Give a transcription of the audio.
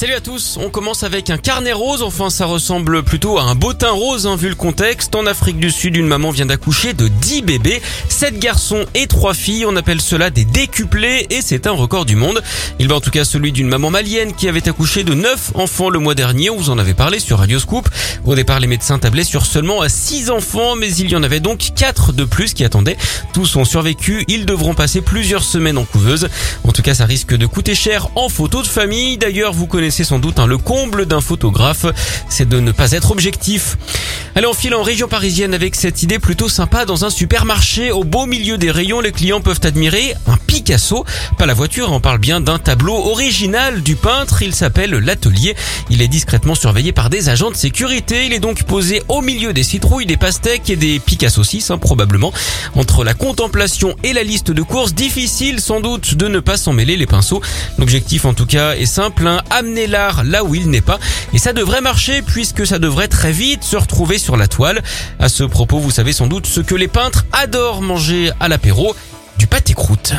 Salut à tous, on commence avec un carnet rose, enfin ça ressemble plutôt à un bottin rose hein, vu le contexte. En Afrique du Sud, une maman vient d'accoucher de 10 bébés, 7 garçons et 3 filles, on appelle cela des décuplés et c'est un record du monde. Il va en tout cas celui d'une maman malienne qui avait accouché de 9 enfants le mois dernier, on vous en avait parlé sur Radio Scoop. Au départ les médecins tablaient sur seulement 6 enfants mais il y en avait donc 4 de plus qui attendaient. Tous ont survécu, ils devront passer plusieurs semaines en couveuse. En tout cas ça risque de coûter cher en photo de famille, d'ailleurs vous connaissez c'est sans doute hein, le comble d'un photographe, c'est de ne pas être objectif. Allez, on file en région parisienne avec cette idée plutôt sympa dans un supermarché. Au beau milieu des rayons, les clients peuvent admirer un Picasso. Pas la voiture, on parle bien d'un tableau original du peintre. Il s'appelle l'atelier. Il est discrètement surveillé par des agents de sécurité. Il est donc posé au milieu des citrouilles, des pastèques et des Picasso 6, hein, probablement. Entre la contemplation et la liste de courses, difficile sans doute de ne pas s'en mêler les pinceaux. L'objectif en tout cas est simple, hein, l'art là où il n'est pas. Et ça devrait marcher puisque ça devrait très vite se retrouver sur la toile. À ce propos, vous savez sans doute ce que les peintres adorent manger à l'apéro, du pâté croûte.